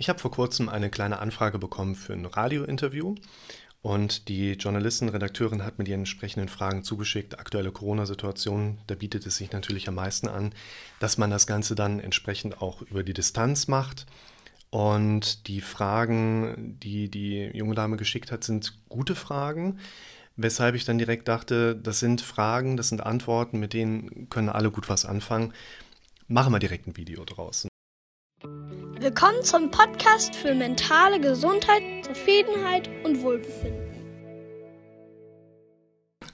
Ich habe vor kurzem eine kleine Anfrage bekommen für ein Radiointerview und die Journalistin, Redakteurin hat mir die entsprechenden Fragen zugeschickt. Aktuelle Corona-Situation, da bietet es sich natürlich am meisten an, dass man das Ganze dann entsprechend auch über die Distanz macht. Und die Fragen, die die junge Dame geschickt hat, sind gute Fragen, weshalb ich dann direkt dachte, das sind Fragen, das sind Antworten, mit denen können alle gut was anfangen. Machen wir direkt ein Video draus. Willkommen zum Podcast für mentale Gesundheit, Zufriedenheit und Wohlbefinden.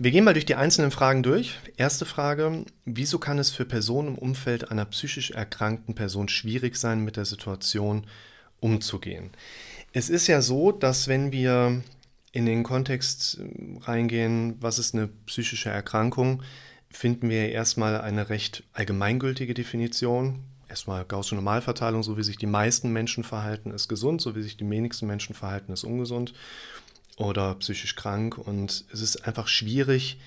Wir gehen mal durch die einzelnen Fragen durch. Erste Frage, wieso kann es für Personen im Umfeld einer psychisch erkrankten Person schwierig sein, mit der Situation umzugehen? Es ist ja so, dass wenn wir in den Kontext äh, reingehen, was ist eine psychische Erkrankung, finden wir erstmal eine recht allgemeingültige Definition erstmal Gaußsche Normalverteilung, so wie sich die meisten Menschen verhalten, ist gesund, so wie sich die wenigsten Menschen verhalten, ist ungesund oder psychisch krank. Und es ist einfach schwierig,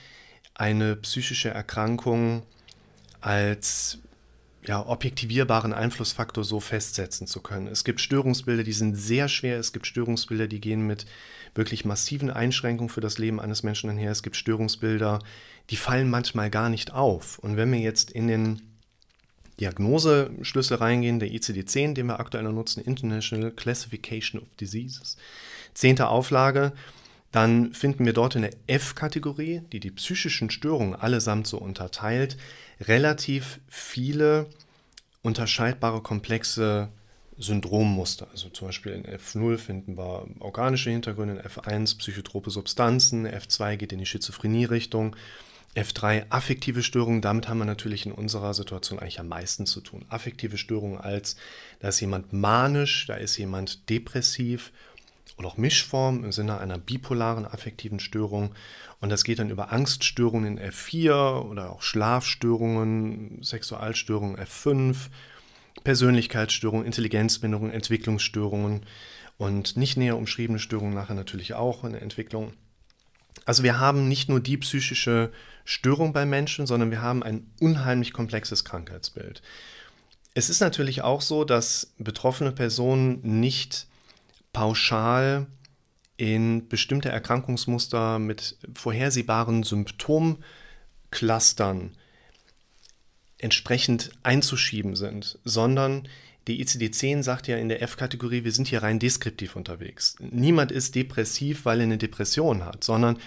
eine psychische Erkrankung als ja, objektivierbaren Einflussfaktor so festsetzen zu können. Es gibt Störungsbilder, die sind sehr schwer. Es gibt Störungsbilder, die gehen mit wirklich massiven Einschränkungen für das Leben eines Menschen einher. Es gibt Störungsbilder, die fallen manchmal gar nicht auf. Und wenn wir jetzt in den Diagnoseschlüssel reingehen, der ICD-10, den wir aktuell nutzen, International Classification of Diseases, zehnte Auflage, dann finden wir dort in der F-Kategorie, die die psychischen Störungen allesamt so unterteilt, relativ viele unterscheidbare komplexe Syndrommuster. Also zum Beispiel in F0 finden wir organische Hintergründe, in F1 psychotrope Substanzen, F2 geht in die Schizophrenie-Richtung, F3, affektive Störungen, damit haben wir natürlich in unserer Situation eigentlich am meisten zu tun. Affektive Störungen als, da ist jemand manisch, da ist jemand depressiv oder auch Mischform im Sinne einer bipolaren affektiven Störung. Und das geht dann über Angststörungen in F4 oder auch Schlafstörungen, Sexualstörungen F5, Persönlichkeitsstörungen, Intelligenzminderungen, Entwicklungsstörungen und nicht näher umschriebene Störungen nachher natürlich auch in der Entwicklung. Also wir haben nicht nur die psychische Störung bei Menschen, sondern wir haben ein unheimlich komplexes Krankheitsbild. Es ist natürlich auch so, dass betroffene Personen nicht pauschal in bestimmte Erkrankungsmuster mit vorhersehbaren Symptomclustern entsprechend einzuschieben sind, sondern die ICD-10 sagt ja in der F-Kategorie, wir sind hier rein deskriptiv unterwegs. Niemand ist depressiv, weil er eine Depression hat, sondern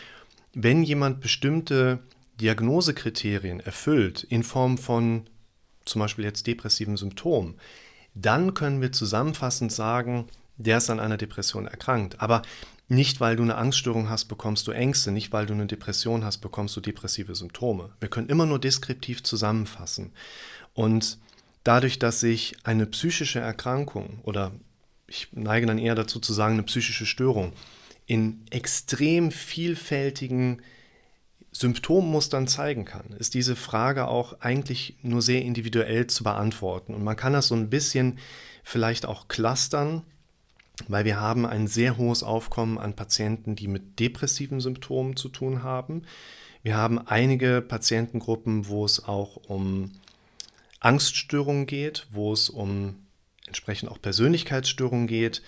wenn jemand bestimmte Diagnosekriterien erfüllt in Form von zum Beispiel jetzt depressiven Symptomen, dann können wir zusammenfassend sagen, der ist an einer Depression erkrankt. Aber nicht, weil du eine Angststörung hast, bekommst du Ängste. Nicht, weil du eine Depression hast, bekommst du depressive Symptome. Wir können immer nur deskriptiv zusammenfassen. Und dadurch, dass sich eine psychische Erkrankung oder ich neige dann eher dazu zu sagen, eine psychische Störung in extrem vielfältigen Symptommustern zeigen kann, ist diese Frage auch eigentlich nur sehr individuell zu beantworten. Und man kann das so ein bisschen vielleicht auch clustern, weil wir haben ein sehr hohes Aufkommen an Patienten, die mit depressiven Symptomen zu tun haben. Wir haben einige Patientengruppen, wo es auch um Angststörungen geht, wo es um entsprechend auch Persönlichkeitsstörungen geht.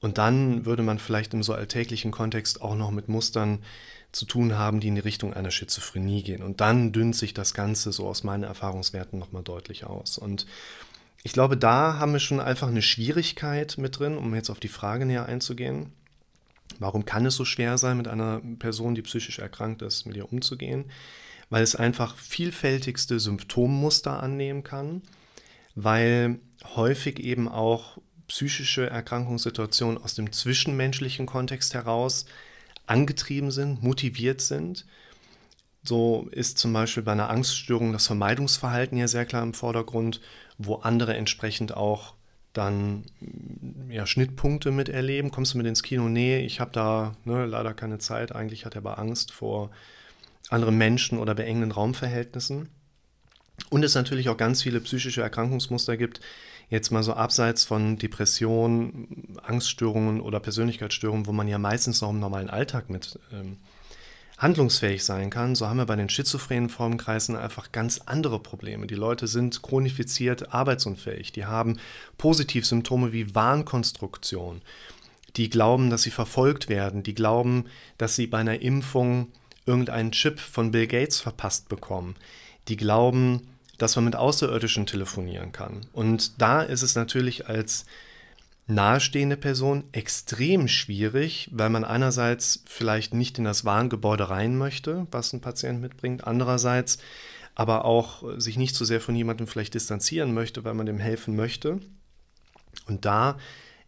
Und dann würde man vielleicht im so alltäglichen Kontext auch noch mit Mustern zu tun haben, die in die Richtung einer Schizophrenie gehen. Und dann dünnt sich das Ganze so aus meinen Erfahrungswerten nochmal deutlich aus. Und ich glaube, da haben wir schon einfach eine Schwierigkeit mit drin, um jetzt auf die Frage näher einzugehen. Warum kann es so schwer sein, mit einer Person, die psychisch erkrankt ist, mit ihr umzugehen? Weil es einfach vielfältigste Symptommuster annehmen kann, weil häufig eben auch psychische Erkrankungssituationen aus dem zwischenmenschlichen Kontext heraus angetrieben sind, motiviert sind. So ist zum Beispiel bei einer Angststörung das Vermeidungsverhalten ja sehr klar im Vordergrund, wo andere entsprechend auch dann ja, Schnittpunkte miterleben. Kommst du mit ins Kino? Nee, ich habe da ne, leider keine Zeit. Eigentlich hat er aber Angst vor anderen Menschen oder beengenden Raumverhältnissen. Und es natürlich auch ganz viele psychische Erkrankungsmuster gibt, jetzt mal so abseits von Depressionen, Angststörungen oder Persönlichkeitsstörungen, wo man ja meistens noch im normalen Alltag mit ähm, handlungsfähig sein kann, so haben wir bei den schizophrenen Formenkreisen einfach ganz andere Probleme. Die Leute sind chronifiziert arbeitsunfähig, die haben Positivsymptome wie Wahnkonstruktion, die glauben, dass sie verfolgt werden, die glauben, dass sie bei einer Impfung irgendeinen Chip von Bill Gates verpasst bekommen, die glauben, dass man mit Außerirdischen telefonieren kann. Und da ist es natürlich als nahestehende Person extrem schwierig, weil man einerseits vielleicht nicht in das Warngebäude rein möchte, was ein Patient mitbringt, andererseits aber auch sich nicht so sehr von jemandem vielleicht distanzieren möchte, weil man dem helfen möchte. Und da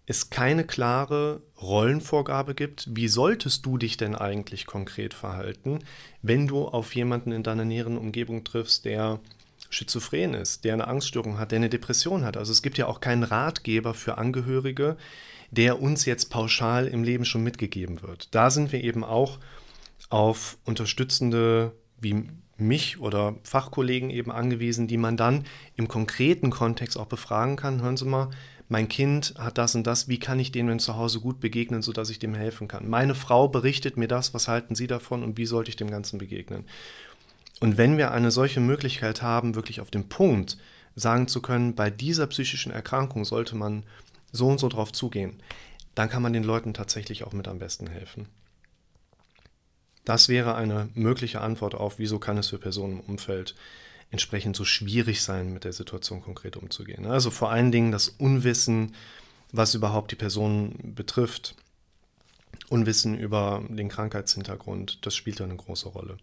es keine klare Rollenvorgabe gibt, wie solltest du dich denn eigentlich konkret verhalten, wenn du auf jemanden in deiner näheren Umgebung triffst, der schizophren ist, der eine Angststörung hat, der eine Depression hat. Also es gibt ja auch keinen Ratgeber für Angehörige, der uns jetzt pauschal im Leben schon mitgegeben wird. Da sind wir eben auch auf Unterstützende wie mich oder Fachkollegen eben angewiesen, die man dann im konkreten Kontext auch befragen kann. Hören Sie mal, mein Kind hat das und das, wie kann ich dem denn zu Hause gut begegnen, sodass ich dem helfen kann? Meine Frau berichtet mir das, was halten Sie davon und wie sollte ich dem Ganzen begegnen? Und wenn wir eine solche Möglichkeit haben, wirklich auf den Punkt sagen zu können, bei dieser psychischen Erkrankung sollte man so und so drauf zugehen, dann kann man den Leuten tatsächlich auch mit am besten helfen. Das wäre eine mögliche Antwort auf, wieso kann es für Personen im Umfeld entsprechend so schwierig sein, mit der Situation konkret umzugehen. Also vor allen Dingen das Unwissen, was überhaupt die Person betrifft, Unwissen über den Krankheitshintergrund, das spielt eine große Rolle.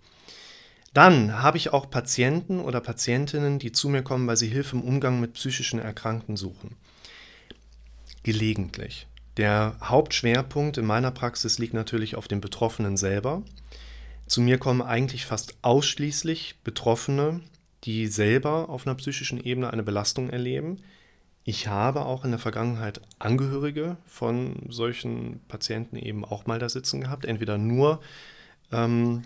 Dann habe ich auch Patienten oder Patientinnen, die zu mir kommen, weil sie Hilfe im Umgang mit psychischen Erkrankten suchen. Gelegentlich. Der Hauptschwerpunkt in meiner Praxis liegt natürlich auf den Betroffenen selber. Zu mir kommen eigentlich fast ausschließlich Betroffene, die selber auf einer psychischen Ebene eine Belastung erleben. Ich habe auch in der Vergangenheit Angehörige von solchen Patienten eben auch mal da sitzen gehabt, entweder nur ähm,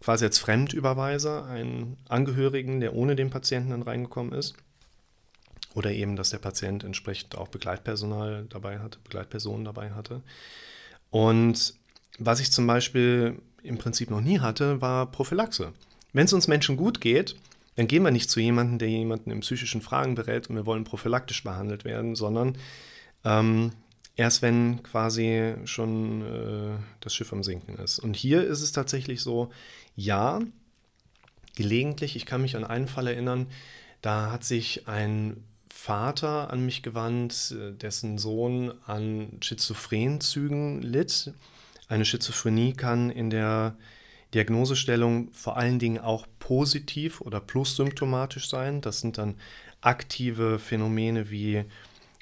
quasi als Fremdüberweiser einen Angehörigen, der ohne den Patienten dann reingekommen ist. Oder eben, dass der Patient entsprechend auch Begleitpersonal dabei hatte, Begleitpersonen dabei hatte. Und was ich zum Beispiel im Prinzip noch nie hatte, war Prophylaxe. Wenn es uns Menschen gut geht, dann gehen wir nicht zu jemandem, der jemanden in psychischen Fragen berät und wir wollen prophylaktisch behandelt werden, sondern ähm, erst wenn quasi schon äh, das Schiff am Sinken ist. Und hier ist es tatsächlich so, ja, gelegentlich, ich kann mich an einen Fall erinnern, da hat sich ein Vater an mich gewandt, dessen Sohn an Schizophrenzügen litt. Eine Schizophrenie kann in der Diagnosestellung vor allen Dingen auch positiv oder plussymptomatisch sein. Das sind dann aktive Phänomene wie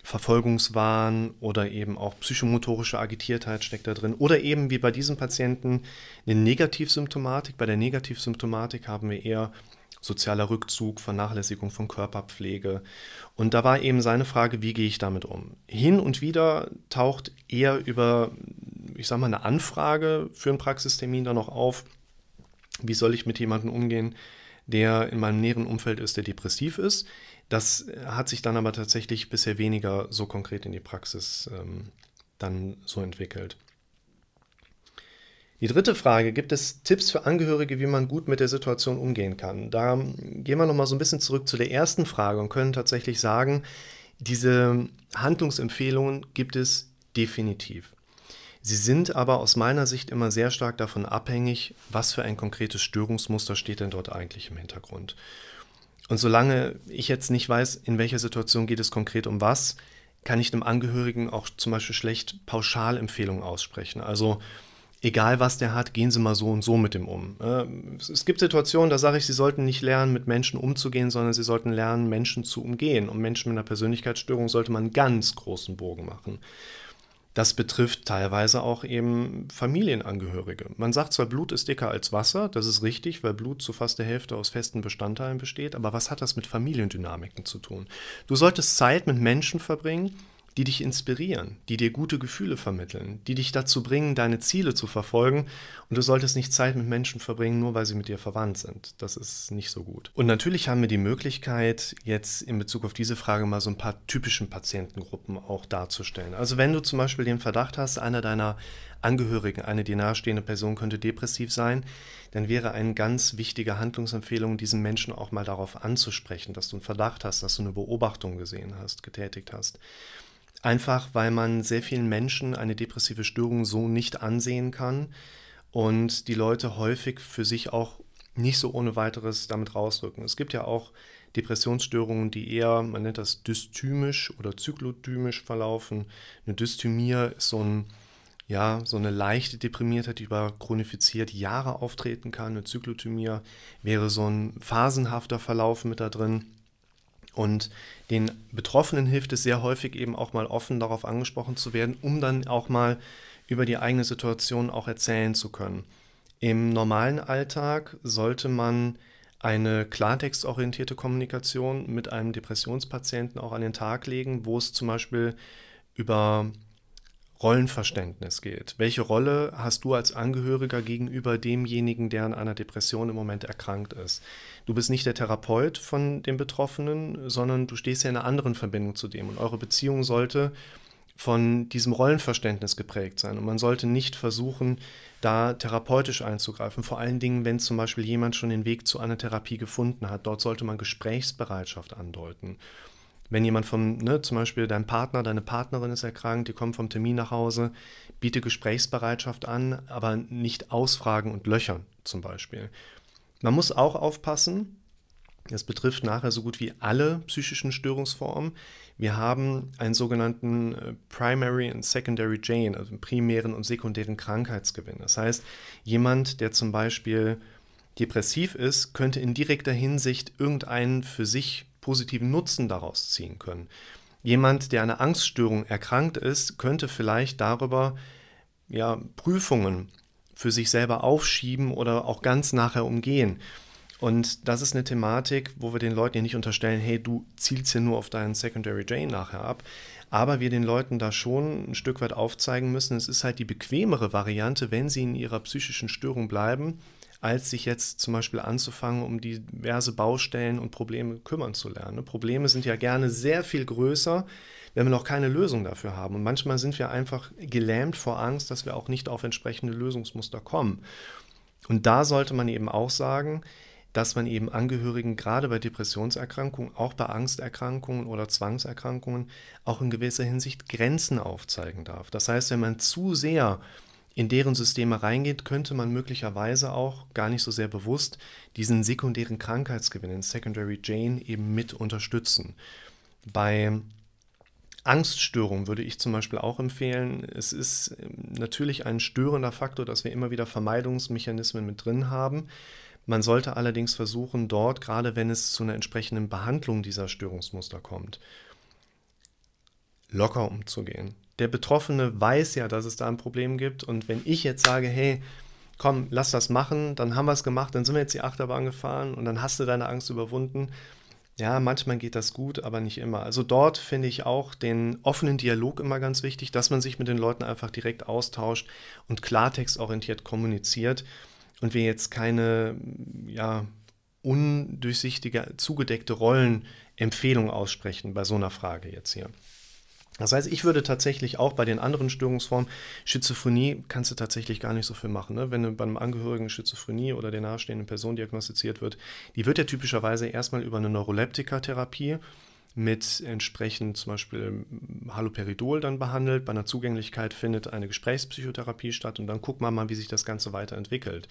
Verfolgungswahn oder eben auch psychomotorische Agitiertheit steckt da drin. Oder eben wie bei diesem Patienten eine Negativsymptomatik. Bei der Negativsymptomatik haben wir eher sozialer Rückzug, Vernachlässigung von Körperpflege. Und da war eben seine Frage, wie gehe ich damit um? Hin und wieder taucht eher über, ich sage mal, eine Anfrage für einen Praxistermin dann noch auf, wie soll ich mit jemandem umgehen, der in meinem näheren Umfeld ist, der depressiv ist. Das hat sich dann aber tatsächlich bisher weniger so konkret in die Praxis ähm, dann so entwickelt. Die dritte Frage, gibt es Tipps für Angehörige, wie man gut mit der Situation umgehen kann? Da gehen wir nochmal so ein bisschen zurück zu der ersten Frage und können tatsächlich sagen, diese Handlungsempfehlungen gibt es definitiv. Sie sind aber aus meiner Sicht immer sehr stark davon abhängig, was für ein konkretes Störungsmuster steht denn dort eigentlich im Hintergrund. Und solange ich jetzt nicht weiß, in welcher Situation geht es konkret um was, kann ich einem Angehörigen auch zum Beispiel schlecht Pauschalempfehlungen aussprechen. Also egal was der hat, gehen Sie mal so und so mit dem um. Es gibt Situationen, da sage ich, Sie sollten nicht lernen, mit Menschen umzugehen, sondern Sie sollten lernen, Menschen zu umgehen. Und Menschen mit einer Persönlichkeitsstörung sollte man einen ganz großen Bogen machen. Das betrifft teilweise auch eben Familienangehörige. Man sagt zwar, Blut ist dicker als Wasser, das ist richtig, weil Blut zu fast der Hälfte aus festen Bestandteilen besteht, aber was hat das mit Familiendynamiken zu tun? Du solltest Zeit mit Menschen verbringen, die dich inspirieren, die dir gute Gefühle vermitteln, die dich dazu bringen, deine Ziele zu verfolgen. Und du solltest nicht Zeit mit Menschen verbringen, nur weil sie mit dir verwandt sind. Das ist nicht so gut. Und natürlich haben wir die Möglichkeit, jetzt in Bezug auf diese Frage mal so ein paar typischen Patientengruppen auch darzustellen. Also wenn du zum Beispiel den Verdacht hast, einer deiner Angehörigen, eine dir nahestehende Person könnte depressiv sein, dann wäre eine ganz wichtige Handlungsempfehlung, diesen Menschen auch mal darauf anzusprechen, dass du einen Verdacht hast, dass du eine Beobachtung gesehen hast, getätigt hast. Einfach weil man sehr vielen Menschen eine depressive Störung so nicht ansehen kann und die Leute häufig für sich auch nicht so ohne weiteres damit rausrücken. Es gibt ja auch Depressionsstörungen, die eher, man nennt das dysthymisch oder zyklodymisch verlaufen. Eine Dysthymie ist so, ein, ja, so eine leichte Deprimiertheit, die über chronifiziert Jahre auftreten kann. Eine Zyklothymie wäre so ein phasenhafter Verlauf mit da drin. Und den Betroffenen hilft es sehr häufig eben auch mal offen darauf angesprochen zu werden, um dann auch mal über die eigene Situation auch erzählen zu können. Im normalen Alltag sollte man eine klartextorientierte Kommunikation mit einem Depressionspatienten auch an den Tag legen, wo es zum Beispiel über Rollenverständnis geht. Welche Rolle hast du als Angehöriger gegenüber demjenigen, der an einer Depression im Moment erkrankt ist? Du bist nicht der Therapeut von dem Betroffenen, sondern du stehst ja in einer anderen Verbindung zu dem. Und eure Beziehung sollte von diesem Rollenverständnis geprägt sein. Und man sollte nicht versuchen, da therapeutisch einzugreifen. Vor allen Dingen, wenn zum Beispiel jemand schon den Weg zu einer Therapie gefunden hat. Dort sollte man Gesprächsbereitschaft andeuten. Wenn jemand vom, ne, zum Beispiel dein Partner, deine Partnerin ist erkrankt, die kommt vom Termin nach Hause, biete Gesprächsbereitschaft an, aber nicht ausfragen und löchern zum Beispiel. Man muss auch aufpassen, das betrifft nachher so gut wie alle psychischen Störungsformen. Wir haben einen sogenannten äh, Primary and Secondary Gain, also einen primären und sekundären Krankheitsgewinn. Das heißt, jemand, der zum Beispiel depressiv ist, könnte in direkter Hinsicht irgendeinen für sich positiven Nutzen daraus ziehen können. Jemand, der eine Angststörung erkrankt ist, könnte vielleicht darüber ja, Prüfungen für sich selber aufschieben oder auch ganz nachher umgehen. Und das ist eine Thematik, wo wir den Leuten ja nicht unterstellen, hey, du zielst hier nur auf deinen Secondary Drain nachher ab. Aber wir den Leuten da schon ein Stück weit aufzeigen müssen, es ist halt die bequemere Variante, wenn sie in ihrer psychischen Störung bleiben, als sich jetzt zum Beispiel anzufangen, um diverse Baustellen und Probleme kümmern zu lernen. Probleme sind ja gerne sehr viel größer, wenn wir noch keine Lösung dafür haben. Und manchmal sind wir einfach gelähmt vor Angst, dass wir auch nicht auf entsprechende Lösungsmuster kommen. Und da sollte man eben auch sagen, dass man eben Angehörigen gerade bei Depressionserkrankungen, auch bei Angsterkrankungen oder Zwangserkrankungen auch in gewisser Hinsicht Grenzen aufzeigen darf. Das heißt, wenn man zu sehr in deren Systeme reingeht, könnte man möglicherweise auch gar nicht so sehr bewusst diesen sekundären Krankheitsgewinn, den Secondary Jane, eben mit unterstützen. Bei Angststörungen würde ich zum Beispiel auch empfehlen, es ist ähm, natürlich ein störender Faktor, dass wir immer wieder Vermeidungsmechanismen mit drin haben. Man sollte allerdings versuchen, dort, gerade wenn es zu einer entsprechenden Behandlung dieser Störungsmuster kommt, locker umzugehen der Betroffene weiß ja, dass es da ein Problem gibt. Und wenn ich jetzt sage, hey, komm, lass das machen, dann haben wir es gemacht, dann sind wir jetzt die Achterbahn gefahren und dann hast du deine Angst überwunden. Ja, manchmal geht das gut, aber nicht immer. Also dort finde ich auch den offenen Dialog immer ganz wichtig, dass man sich mit den Leuten einfach direkt austauscht und klartextorientiert kommuniziert und wir jetzt keine ja, undurchsichtige, zugedeckte Rollenempfehlung aussprechen bei so einer Frage jetzt hier. Das heißt, ich würde tatsächlich auch bei den anderen Störungsformen, Schizophrenie kannst du tatsächlich gar nicht so viel machen. Ne? Wenn bei einem Angehörigen Schizophrenie oder der nahestehenden Person diagnostiziert wird, die wird ja typischerweise erstmal über eine Neuroleptika-Therapie mit entsprechend zum Beispiel Haloperidol dann behandelt. Bei einer Zugänglichkeit findet eine Gesprächspsychotherapie statt und dann guckt man mal, wie sich das Ganze weiterentwickelt.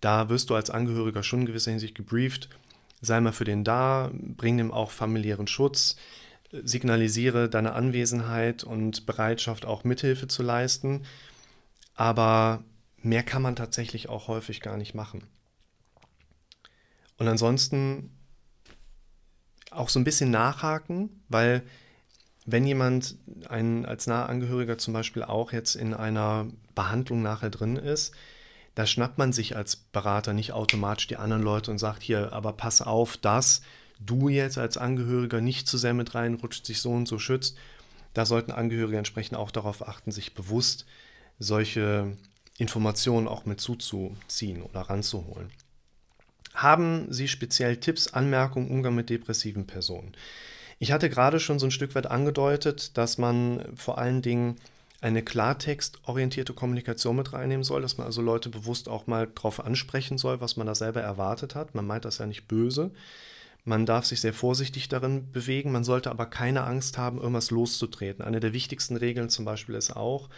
Da wirst du als Angehöriger schon in gewisser Hinsicht gebrieft. Sei mal für den da, bring dem auch familiären Schutz signalisiere deine Anwesenheit und Bereitschaft, auch Mithilfe zu leisten. Aber mehr kann man tatsächlich auch häufig gar nicht machen. Und ansonsten auch so ein bisschen nachhaken, weil wenn jemand ein, als nahe Angehöriger zum Beispiel auch jetzt in einer Behandlung nachher drin ist, da schnappt man sich als Berater nicht automatisch die anderen Leute und sagt hier, aber pass auf, das du jetzt als Angehöriger nicht zu sehr mit reinrutscht, sich so und so schützt, Da sollten Angehörige entsprechend auch darauf achten, sich bewusst solche Informationen auch mit zuzuziehen oder ranzuholen. Haben Sie speziell Tipps, Anmerkungen, Umgang mit depressiven Personen? Ich hatte gerade schon so ein Stück weit angedeutet, dass man vor allen Dingen eine klartextorientierte Kommunikation mit reinnehmen soll, dass man also Leute bewusst auch mal darauf ansprechen soll, was man da selber erwartet hat. Man meint das ja nicht böse. Man darf sich sehr vorsichtig darin bewegen, man sollte aber keine Angst haben, irgendwas loszutreten. Eine der wichtigsten Regeln zum Beispiel ist auch,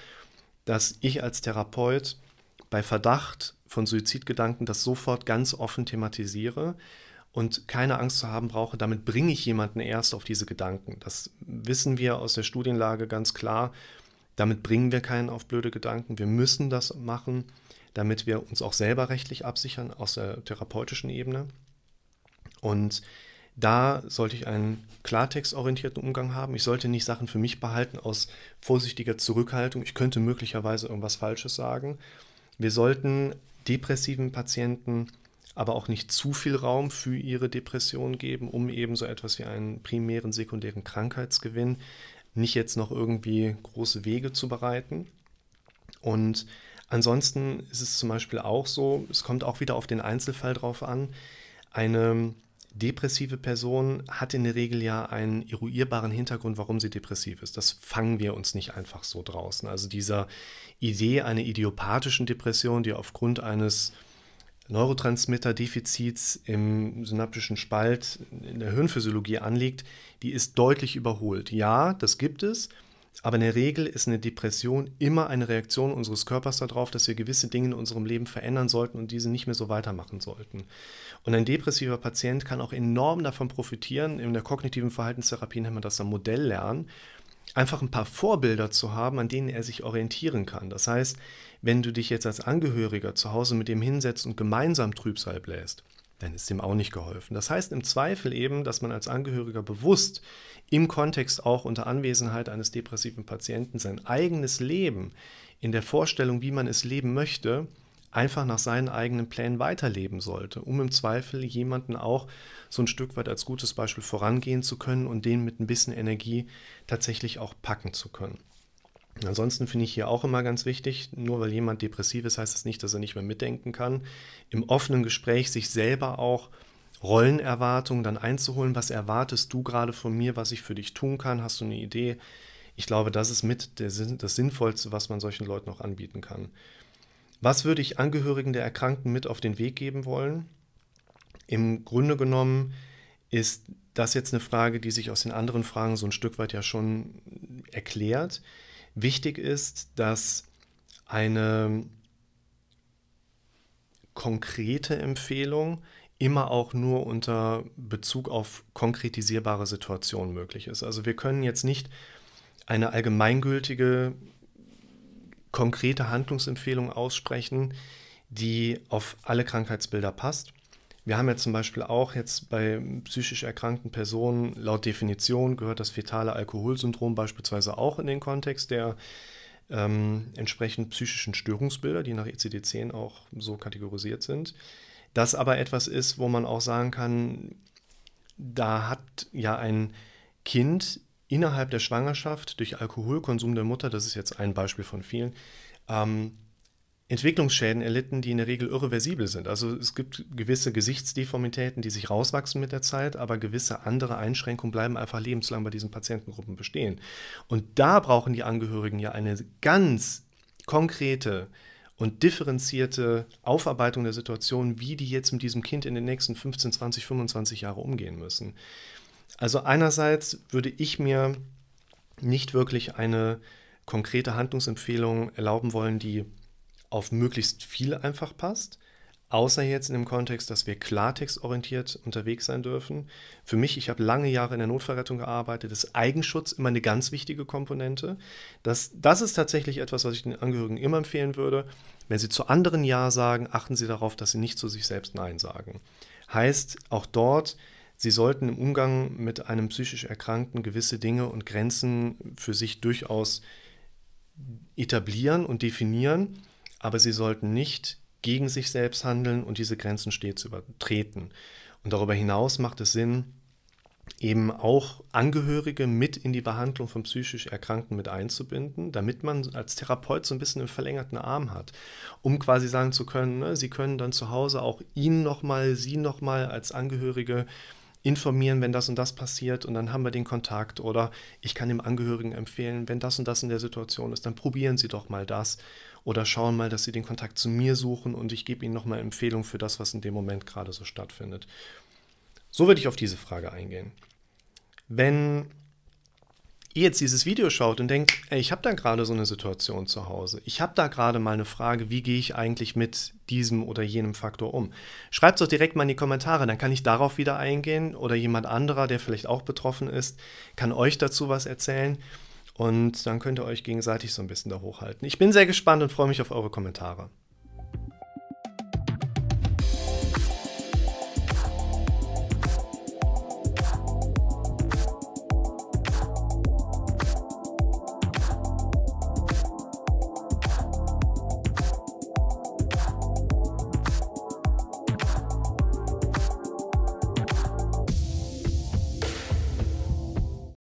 dass ich als Therapeut bei Verdacht von Suizidgedanken das sofort ganz offen thematisiere und keine Angst zu haben brauche, damit bringe ich jemanden erst auf diese Gedanken. Das wissen wir aus der Studienlage ganz klar. Damit bringen wir keinen auf blöde Gedanken. Wir müssen das machen, damit wir uns auch selber rechtlich absichern aus der therapeutischen Ebene. Und da sollte ich einen klartextorientierten Umgang haben. Ich sollte nicht Sachen für mich behalten aus vorsichtiger Zurückhaltung. Ich könnte möglicherweise irgendwas Falsches sagen. Wir sollten depressiven Patienten aber auch nicht zu viel Raum für ihre Depression geben, um eben so etwas wie einen primären, sekundären Krankheitsgewinn nicht jetzt noch irgendwie große Wege zu bereiten. Und ansonsten ist es zum Beispiel auch so, es kommt auch wieder auf den Einzelfall drauf an, eine depressive Person hat in der Regel ja einen eruierbaren Hintergrund, warum sie depressiv ist. Das fangen wir uns nicht einfach so draußen. Also dieser Idee einer idiopathischen Depression, die aufgrund eines Neurotransmitterdefizits im synaptischen Spalt in der Hirnphysiologie anliegt, die ist deutlich überholt. Ja, das gibt es, aber in der Regel ist eine Depression immer eine Reaktion unseres Körpers darauf, dass wir gewisse Dinge in unserem Leben verändern sollten und diese nicht mehr so weitermachen sollten. Und ein depressiver Patient kann auch enorm davon profitieren. In der kognitiven Verhaltenstherapie nennt man das ein Modell lernen, einfach ein paar Vorbilder zu haben, an denen er sich orientieren kann. Das heißt, wenn du dich jetzt als Angehöriger zu Hause mit dem hinsetzt und gemeinsam Trübsal bläst, dann ist dem auch nicht geholfen. Das heißt im Zweifel eben, dass man als Angehöriger bewusst im Kontext auch unter Anwesenheit eines depressiven Patienten sein eigenes Leben in der Vorstellung, wie man es leben möchte, einfach nach seinen eigenen Plänen weiterleben sollte, um im Zweifel jemanden auch so ein Stück weit als gutes Beispiel vorangehen zu können und den mit ein bisschen Energie tatsächlich auch packen zu können. Ansonsten finde ich hier auch immer ganz wichtig, nur weil jemand depressiv ist, heißt das nicht, dass er nicht mehr mitdenken kann. Im offenen Gespräch sich selber auch Rollenerwartungen dann einzuholen. Was erwartest du gerade von mir, was ich für dich tun kann? Hast du eine Idee? Ich glaube, das ist mit der, das Sinnvollste, was man solchen Leuten auch anbieten kann. Was würde ich Angehörigen der Erkrankten mit auf den Weg geben wollen? Im Grunde genommen ist das jetzt eine Frage, die sich aus den anderen Fragen so ein Stück weit ja schon erklärt. Wichtig ist, dass eine konkrete Empfehlung immer auch nur unter Bezug auf konkretisierbare Situationen möglich ist. Also wir können jetzt nicht eine allgemeingültige, konkrete Handlungsempfehlung aussprechen, die auf alle Krankheitsbilder passt. Wir haben ja zum Beispiel auch jetzt bei psychisch erkrankten Personen, laut Definition gehört das fetale Alkoholsyndrom beispielsweise auch in den Kontext der ähm, entsprechend psychischen Störungsbilder, die nach ICD-10 auch so kategorisiert sind. Das aber etwas ist, wo man auch sagen kann, da hat ja ein Kind innerhalb der Schwangerschaft durch Alkoholkonsum der Mutter, das ist jetzt ein Beispiel von vielen, ähm, Entwicklungsschäden erlitten, die in der Regel irreversibel sind. Also es gibt gewisse Gesichtsdeformitäten, die sich rauswachsen mit der Zeit, aber gewisse andere Einschränkungen bleiben einfach lebenslang bei diesen Patientengruppen bestehen. Und da brauchen die Angehörigen ja eine ganz konkrete und differenzierte Aufarbeitung der Situation, wie die jetzt mit diesem Kind in den nächsten 15, 20, 25 Jahre umgehen müssen. Also einerseits würde ich mir nicht wirklich eine konkrete Handlungsempfehlung erlauben wollen, die auf möglichst viel einfach passt. Außer jetzt in dem Kontext, dass wir klartextorientiert unterwegs sein dürfen. Für mich, ich habe lange Jahre in der Notfallrettung gearbeitet, ist Eigenschutz immer eine ganz wichtige Komponente. Das, das ist tatsächlich etwas, was ich den Angehörigen immer empfehlen würde. Wenn sie zu anderen Ja sagen, achten sie darauf, dass sie nicht zu sich selbst Nein sagen. Heißt, auch dort, sie sollten im Umgang mit einem psychisch Erkrankten gewisse Dinge und Grenzen für sich durchaus etablieren und definieren aber sie sollten nicht gegen sich selbst handeln und diese Grenzen stets übertreten. Und darüber hinaus macht es Sinn, eben auch Angehörige mit in die Behandlung von psychisch Erkrankten mit einzubinden, damit man als Therapeut so ein bisschen einen verlängerten Arm hat, um quasi sagen zu können, ne, Sie können dann zu Hause auch ihn nochmal, Sie nochmal als Angehörige informieren, wenn das und das passiert und dann haben wir den Kontakt oder ich kann dem Angehörigen empfehlen, wenn das und das in der Situation ist, dann probieren Sie doch mal das oder schauen mal, dass Sie den Kontakt zu mir suchen und ich gebe Ihnen nochmal Empfehlungen für das, was in dem Moment gerade so stattfindet. So würde ich auf diese Frage eingehen. Wenn ihr jetzt dieses Video schaut und denkt, ey, ich habe da gerade so eine Situation zu Hause, ich habe da gerade mal eine Frage, wie gehe ich eigentlich mit diesem oder jenem Faktor um? Schreibt es doch direkt mal in die Kommentare, dann kann ich darauf wieder eingehen oder jemand anderer, der vielleicht auch betroffen ist, kann euch dazu was erzählen und dann könnt ihr euch gegenseitig so ein bisschen da hochhalten. Ich bin sehr gespannt und freue mich auf eure Kommentare.